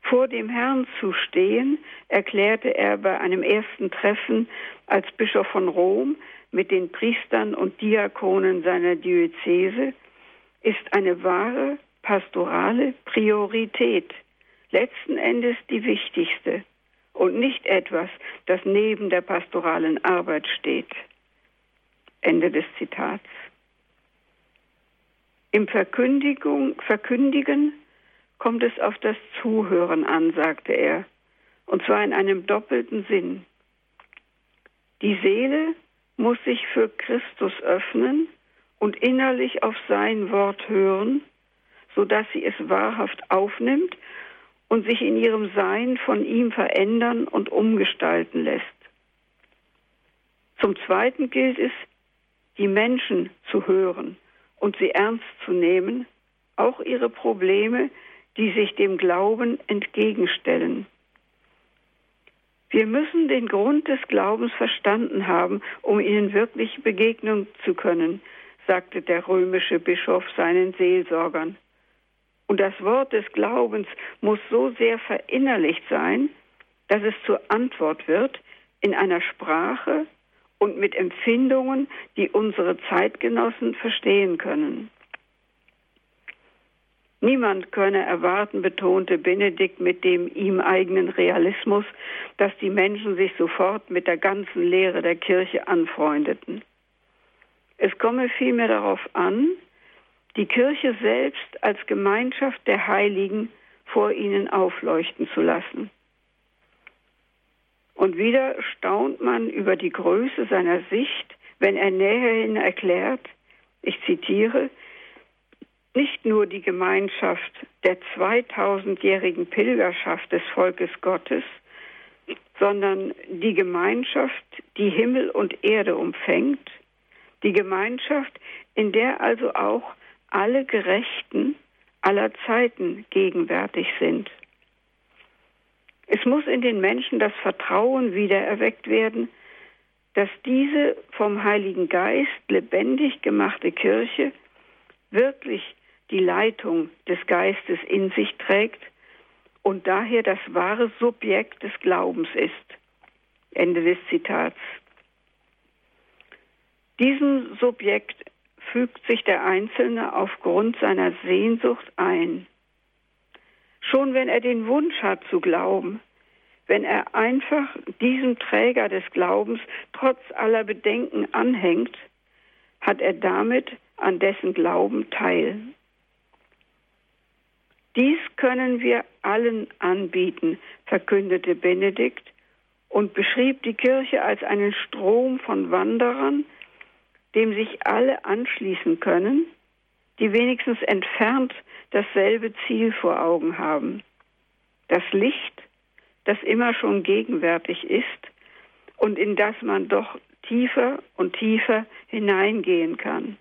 Vor dem Herrn zu stehen, erklärte er bei einem ersten Treffen als Bischof von Rom mit den Priestern und Diakonen seiner Diözese, ist eine wahre pastorale Priorität, letzten Endes die wichtigste und nicht etwas, das neben der pastoralen Arbeit steht. Ende des Zitats. Im Verkündigen kommt es auf das Zuhören an, sagte er, und zwar in einem doppelten Sinn. Die Seele muss sich für Christus öffnen und innerlich auf sein Wort hören, sodass sie es wahrhaft aufnimmt und sich in ihrem Sein von ihm verändern und umgestalten lässt. Zum Zweiten gilt es, die Menschen zu hören und sie ernst zu nehmen, auch ihre Probleme, die sich dem Glauben entgegenstellen. Wir müssen den Grund des Glaubens verstanden haben, um ihnen wirklich begegnen zu können, sagte der römische Bischof seinen Seelsorgern. Und das Wort des Glaubens muss so sehr verinnerlicht sein, dass es zur Antwort wird in einer Sprache und mit Empfindungen, die unsere Zeitgenossen verstehen können. Niemand könne erwarten, betonte Benedikt mit dem ihm eigenen Realismus, dass die Menschen sich sofort mit der ganzen Lehre der Kirche anfreundeten. Es komme vielmehr darauf an, die Kirche selbst als Gemeinschaft der Heiligen vor ihnen aufleuchten zu lassen. Und wieder staunt man über die Größe seiner Sicht, wenn er näherhin erklärt, ich zitiere, nicht nur die Gemeinschaft der 2000-jährigen Pilgerschaft des Volkes Gottes, sondern die Gemeinschaft, die Himmel und Erde umfängt, die Gemeinschaft, in der also auch alle Gerechten aller Zeiten gegenwärtig sind. Es muss in den Menschen das Vertrauen wiedererweckt werden, dass diese vom Heiligen Geist lebendig gemachte Kirche wirklich die Leitung des Geistes in sich trägt und daher das wahre Subjekt des Glaubens ist. Ende des Zitats. Diesem Subjekt fügt sich der Einzelne aufgrund seiner Sehnsucht ein. Schon wenn er den Wunsch hat zu glauben, wenn er einfach diesem Träger des Glaubens trotz aller Bedenken anhängt, hat er damit an dessen Glauben teil. Dies können wir allen anbieten, verkündete Benedikt und beschrieb die Kirche als einen Strom von Wanderern, dem sich alle anschließen können, die wenigstens entfernt dasselbe Ziel vor Augen haben. Das Licht, das immer schon gegenwärtig ist und in das man doch tiefer und tiefer hineingehen kann.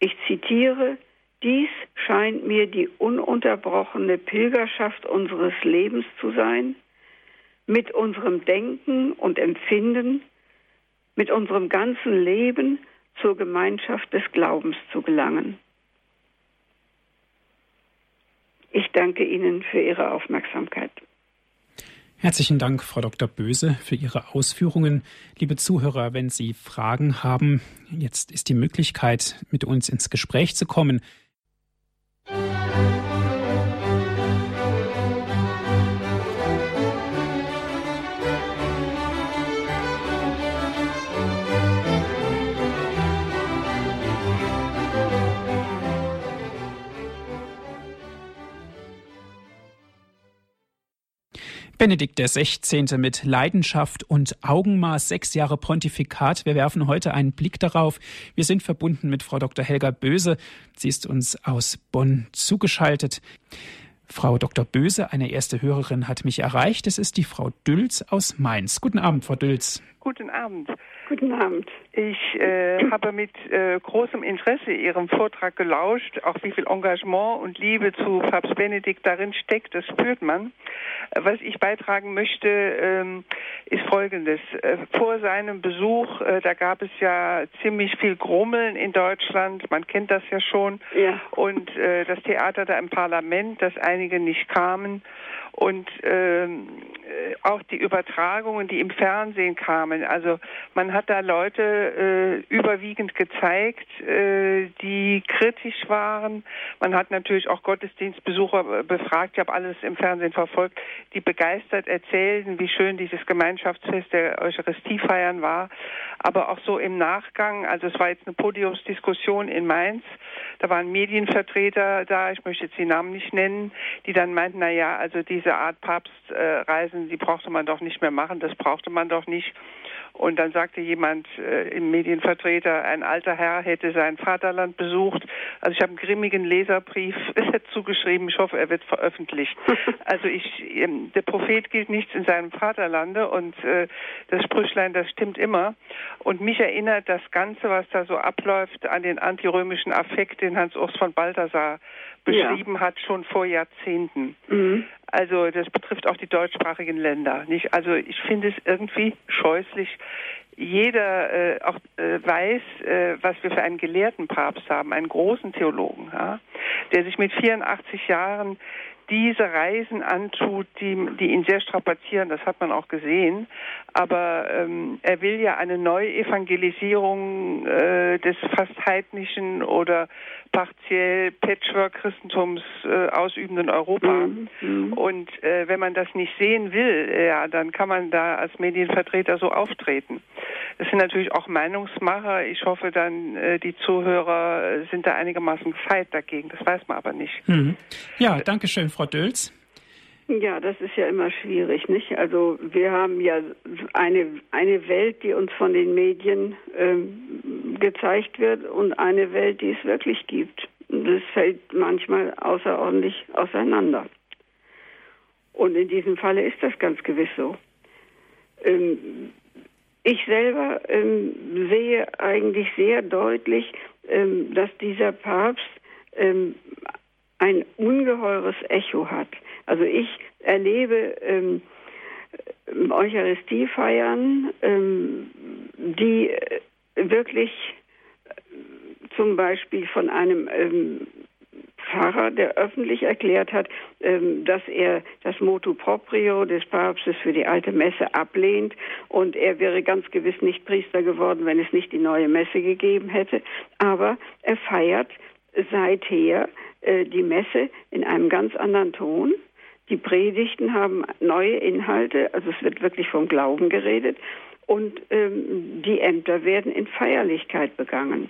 Ich zitiere, dies scheint mir die ununterbrochene Pilgerschaft unseres Lebens zu sein, mit unserem Denken und Empfinden, mit unserem ganzen Leben zur Gemeinschaft des Glaubens zu gelangen. Ich danke Ihnen für Ihre Aufmerksamkeit. Herzlichen Dank, Frau Dr. Böse, für Ihre Ausführungen. Liebe Zuhörer, wenn Sie Fragen haben, jetzt ist die Möglichkeit, mit uns ins Gespräch zu kommen. Benedikt XVI. mit Leidenschaft und Augenmaß, sechs Jahre Pontifikat. Wir werfen heute einen Blick darauf. Wir sind verbunden mit Frau Dr. Helga Böse. Sie ist uns aus Bonn zugeschaltet. Frau Dr. Böse, eine erste Hörerin, hat mich erreicht. Es ist die Frau Dülz aus Mainz. Guten Abend, Frau Dülz. Guten Abend. Guten Abend. Ich äh, habe mit äh, großem Interesse Ihrem Vortrag gelauscht, auch wie viel Engagement und Liebe zu Papst Benedikt darin steckt, das spürt man. Was ich beitragen möchte, ähm, ist Folgendes. Äh, vor seinem Besuch, äh, da gab es ja ziemlich viel Grummeln in Deutschland, man kennt das ja schon, ja. und äh, das Theater da im Parlament, dass einige nicht kamen und ähm, äh, auch die Übertragungen, die im Fernsehen kamen. Also man hat da Leute äh, überwiegend gezeigt, äh, die kritisch waren. Man hat natürlich auch Gottesdienstbesucher befragt. Ich habe alles im Fernsehen verfolgt, die begeistert erzählten, wie schön dieses Gemeinschaftsfest der Eucharistiefeiern war. Aber auch so im Nachgang, also es war jetzt eine Podiumsdiskussion in Mainz, da waren Medienvertreter da, ich möchte jetzt die Namen nicht nennen, die dann meinten, na ja, also diese diese Art Papstreisen, die brauchte man doch nicht mehr machen, das brauchte man doch nicht. Und dann sagte jemand äh, im Medienvertreter, ein alter Herr hätte sein Vaterland besucht. Also ich habe einen grimmigen Leserbrief zugeschrieben. Ich hoffe, er wird veröffentlicht. Also ich, ähm, der Prophet gilt nichts in seinem Vaterlande und äh, das Sprüchlein, das stimmt immer. Und mich erinnert das Ganze, was da so abläuft, an den antirömischen Affekt, den Hans Urs von Balthasar beschrieben ja. hat, schon vor Jahrzehnten. Mhm. Also das betrifft auch die deutschsprachigen Länder. Nicht? Also ich finde es irgendwie scheußlich. Jeder äh, auch äh, weiß, äh, was wir für einen gelehrten Papst haben, einen großen Theologen, ja, der sich mit 84 Jahren diese Reisen antut, die, die ihn sehr strapazieren, das hat man auch gesehen. Aber ähm, er will ja eine Neuevangelisierung äh, des fast heidnischen oder partiell Patchwork-Christentums äh, ausübenden Europa. Mhm. mhm. Und äh, wenn man das nicht sehen will, ja, dann kann man da als Medienvertreter so auftreten. Das sind natürlich auch Meinungsmacher. Ich hoffe dann, äh, die Zuhörer sind da einigermaßen gefeit dagegen. Das weiß man aber nicht. Mhm. Ja, danke schön, Frau Dölz. Ja, das ist ja immer schwierig, nicht? Also wir haben ja eine, eine Welt, die uns von den Medien ähm, gezeigt wird und eine Welt, die es wirklich gibt. Und das fällt manchmal außerordentlich auseinander. Und in diesem Falle ist das ganz gewiss so. Ähm, ich selber ähm, sehe eigentlich sehr deutlich, ähm, dass dieser Papst ähm, ein ungeheures Echo hat. Also ich erlebe ähm, Eucharistiefeiern, ähm, die wirklich äh, zum Beispiel von einem ähm, Pfarrer, der öffentlich erklärt hat, ähm, dass er das Motu proprio des Papstes für die alte Messe ablehnt und er wäre ganz gewiss nicht Priester geworden, wenn es nicht die neue Messe gegeben hätte. Aber er feiert seither äh, die Messe in einem ganz anderen Ton die Predigten haben neue Inhalte, also es wird wirklich vom Glauben geredet und ähm, die Ämter werden in Feierlichkeit begangen.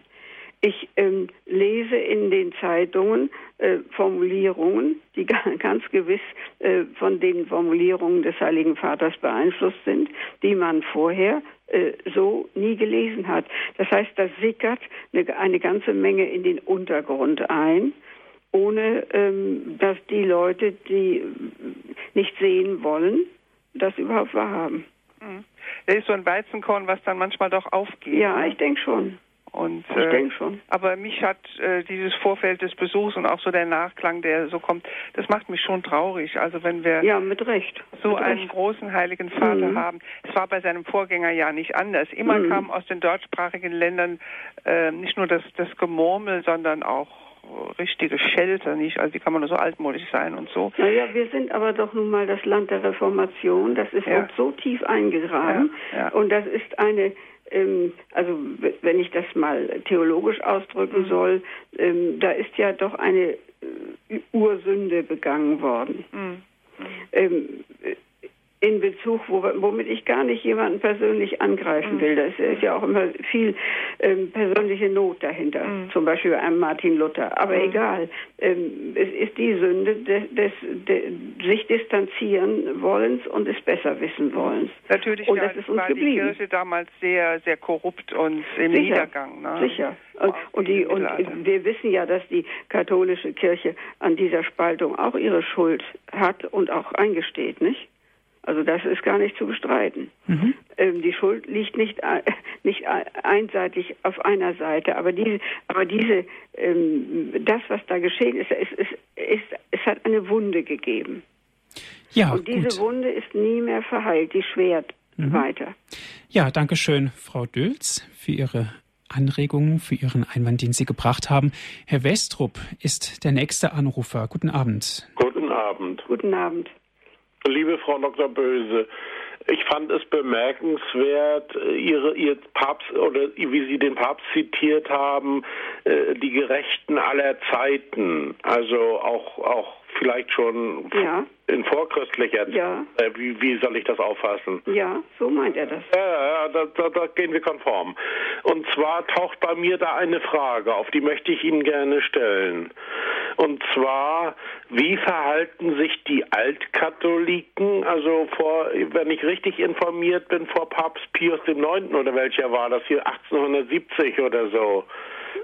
Ich ähm, lese in den Zeitungen äh, Formulierungen, die ganz gewiss äh, von den Formulierungen des Heiligen Vaters beeinflusst sind, die man vorher äh, so nie gelesen hat. Das heißt, da sickert eine, eine ganze Menge in den Untergrund ein ohne ähm, dass die Leute, die nicht sehen wollen, das überhaupt wahrhaben. Das ist so ein Weizenkorn, was dann manchmal doch aufgeht. Ja, ne? ich denke schon. Und, Ich äh, denke schon. Aber mich hat äh, dieses Vorfeld des Besuchs und auch so der Nachklang, der so kommt, das macht mich schon traurig. Also wenn wir Ja, mit Recht. so mit einen Recht. großen heiligen Vater Mhm. haben. Es war bei seinem Vorgänger ja nicht anders. Immer Mhm. kam aus den deutschsprachigen Ländern äh, nicht nur das, das Gemurmel, sondern auch richtige Schelte, nicht? Also wie kann man nur so altmodisch sein und so. Naja, wir sind aber doch nun mal das Land der Reformation. Das ist Ja. uns so tief eingegraben. Ja, ja. Und das ist eine, also w- wenn ich das mal theologisch ausdrücken Mhm. soll, ähm, da ist ja doch eine äh, Ursünde begangen worden. Mhm. In Bezug, wo, womit ich gar nicht jemanden persönlich angreifen Mhm. will. Da ist, ja auch immer viel ähm, persönliche Not dahinter, Mhm. zum Beispiel bei einem Martin Luther. Aber Mhm. egal, ähm, es ist die Sünde des, des, des sich distanzieren wollens und es besser wissen wollens. Natürlich Und das ist uns war die geblieben. Kirche damals sehr, sehr korrupt und im Sicher. Niedergang. Ne? Sicher. Und, und, die, und wir wissen ja, dass die katholische Kirche an dieser Spaltung auch ihre Schuld hat und auch eingesteht, nicht? Also das ist gar nicht zu bestreiten. Mhm. Ähm, die Schuld liegt nicht, äh, nicht einseitig auf einer Seite, aber diese, aber diese, ähm, das, was da geschehen ist, es, es, es, es hat eine Wunde gegeben. Ja, und diese gut. Wunde ist nie mehr verheilt, die schwert Mhm. weiter. Ja, danke schön, Frau Dülz, für Ihre Anregungen, für Ihren Einwand, den Sie gebracht haben. Herr Westrup ist der nächste Anrufer. Guten Abend. Guten Abend. Guten Abend. Liebe Frau Dr. Böse, ich fand es bemerkenswert, äh, Ihre, Ihr Papst oder wie Sie den Papst zitiert haben, äh, die Gerechten aller Zeiten, also auch, auch vielleicht schon Ja. in vorchristlicher Ja. Äh, wie, wie soll ich das auffassen? Ja, so meint er das. Ja, ja, ja, da, da, da gehen wir konform. Und zwar taucht bei mir da eine Frage auf, die möchte ich Ihnen gerne stellen. Und zwar, wie verhalten sich die Altkatholiken, also vor, wenn ich richtig informiert bin, vor Papst Pius IX. oder welcher war das hier, 1870 oder so?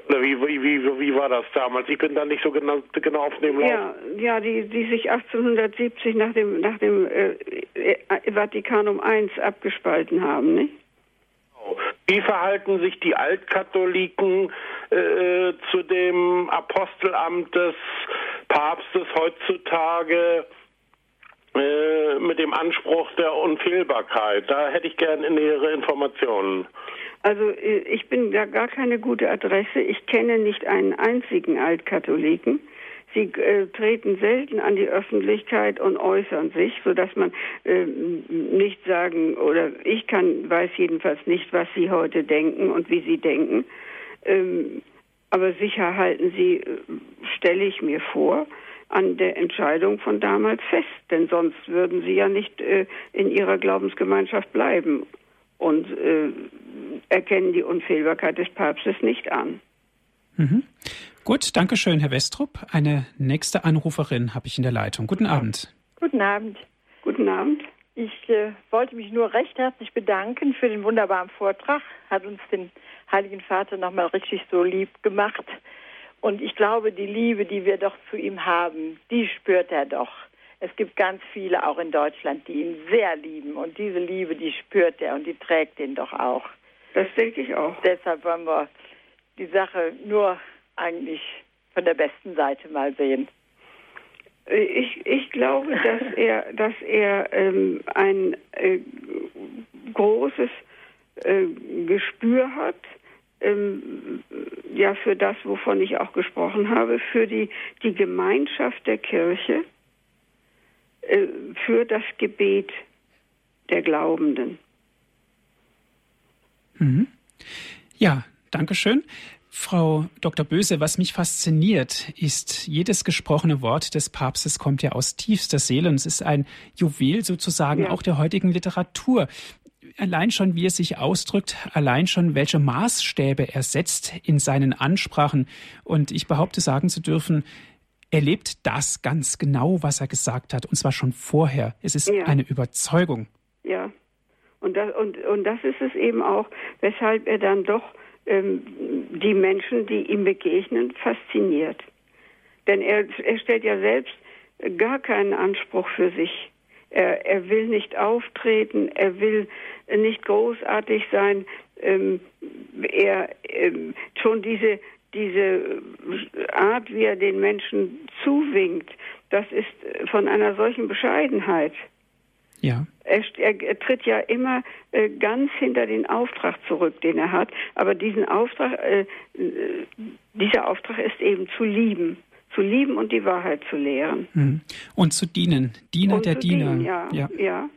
Wie, wie, wie, wie war das damals? Ich bin da nicht so genau, genau auf dem Lauf. Ja, ja, die, die sich 1870 nach dem, nach dem äh, äh, Vatikanum I abgespalten haben, nicht? Wie verhalten sich die Altkatholiken äh, zu dem Apostelamt des Papstes heutzutage äh, mit dem Anspruch der Unfehlbarkeit? Da hätte ich gerne nähere Informationen. Also äh, ich bin da gar keine gute Adresse. Ich kenne nicht einen einzigen Altkatholiken. Sie äh, treten selten an die Öffentlichkeit und äußern sich, sodass man äh, nicht sagen oder ich kann weiß jedenfalls nicht, was sie heute denken und wie sie denken. Ähm, aber sicher halten sie, äh, stelle ich mir vor, an der Entscheidung von damals fest, denn sonst würden sie ja nicht äh, in ihrer Glaubensgemeinschaft bleiben und äh, erkennen die Unfehlbarkeit des Papstes nicht an. Mhm. Gut, danke schön, Herr Westrup. Eine nächste Anruferin habe ich in der Leitung. Guten Abend. Guten Abend. Guten Abend. Ich äh, wollte mich nur recht herzlich bedanken für den wunderbaren Vortrag. Hat uns den Heiligen Vater nochmal richtig so lieb gemacht. Und ich glaube, die Liebe, die wir doch zu ihm haben, die spürt er doch. Es gibt ganz viele auch in Deutschland, die ihn sehr lieben. Und diese Liebe, die spürt er und die trägt ihn doch auch. Das denke ich auch. Deshalb wollen wir die Sache nur eigentlich von der besten Seite mal sehen. Ich, ich glaube, dass er, dass er ähm, ein äh, großes äh, Gespür hat, ähm, ja, für das, wovon ich auch gesprochen habe, für die, die Gemeinschaft der Kirche, äh, für das Gebet der Glaubenden. Mhm. Ja, danke schön. Frau Dr. Böse, was mich fasziniert, ist, jedes gesprochene Wort des Papstes kommt ja aus tiefster Seele und es ist ein Juwel sozusagen Ja. auch der heutigen Literatur. Allein schon, wie er sich ausdrückt, allein schon, welche Maßstäbe er setzt in seinen Ansprachen. Und ich behaupte, sagen zu dürfen, er lebt das ganz genau, was er gesagt hat, und zwar schon vorher. Es ist Ja. eine Überzeugung. Ja. Und das, und, und das ist es eben auch, weshalb er dann doch die Menschen, die ihm begegnen, fasziniert. Denn er, er stellt ja selbst gar keinen Anspruch für sich. Er, er will nicht auftreten, er will nicht großartig sein. Ähm, er ähm, schon diese diese Art, wie er den Menschen zuwinkt, das ist von einer solchen Bescheidenheit. Ja. Er, er, tritt ja immer äh, ganz hinter den Auftrag zurück, den er hat. Aber diesen Auftrag, äh, äh dieser Auftrag ist eben zu lieben, zu lieben und die Wahrheit zu lehren. Mhm. Und zu dienen, Diener und der Diener. Dienen, ja, ja, ja.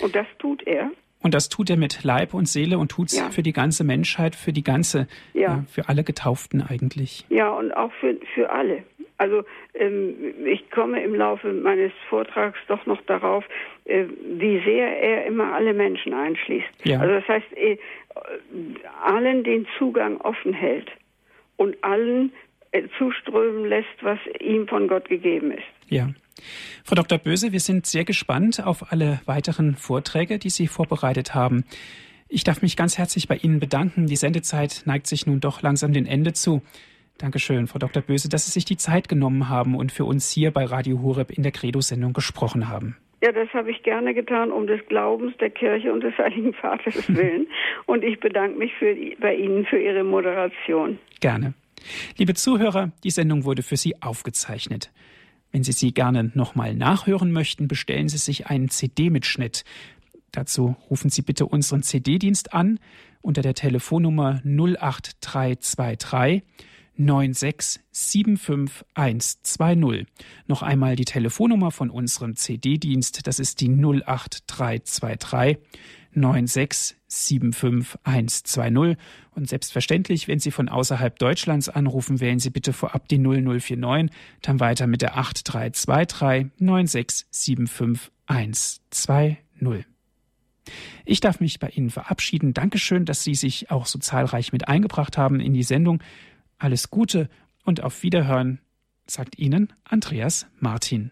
Und das tut er. Und das tut er mit Leib und Seele und tut es ja. für die ganze Menschheit, für die ganze, ja. für alle Getauften eigentlich. Ja, und auch für, für alle. Also ähm, ich komme im Laufe meines Vortrags doch noch darauf, äh, wie sehr er immer alle Menschen einschließt. Ja. Also das heißt, äh, allen den Zugang offen hält und allen äh, zuströmen lässt, was ihm von Gott gegeben ist. Ja. Frau Dr. Böse, wir sind sehr gespannt auf alle weiteren Vorträge, die Sie vorbereitet haben. Ich darf mich ganz herzlich bei Ihnen bedanken. Die Sendezeit neigt sich nun doch langsam dem Ende zu. Dankeschön, Frau Dr. Böse, dass Sie sich die Zeit genommen haben und für uns hier bei Radio Horeb in der Credo-Sendung gesprochen haben. Ja, das habe ich gerne getan, um des Glaubens der Kirche und des Heiligen Vaters willen. und ich bedanke mich für, bei Ihnen für Ihre Moderation. Gerne. Liebe Zuhörer, die Sendung wurde für Sie aufgezeichnet. Wenn Sie sie gerne nochmal nachhören möchten, bestellen Sie sich einen CD-Mitschnitt. Dazu rufen Sie bitte unseren CD-Dienst an unter der Telefonnummer 08323 9675120. Noch einmal die Telefonnummer von unserem CD-Dienst, das ist die 08323 9675120. Und selbstverständlich, wenn Sie von außerhalb Deutschlands anrufen, wählen Sie bitte vorab die 0049, dann weiter mit der 8323 9675120. Ich darf mich bei Ihnen verabschieden. Dankeschön, dass Sie sich auch so zahlreich mit eingebracht haben in die Sendung. Alles Gute und auf Wiederhören, sagt Ihnen Andreas Martin.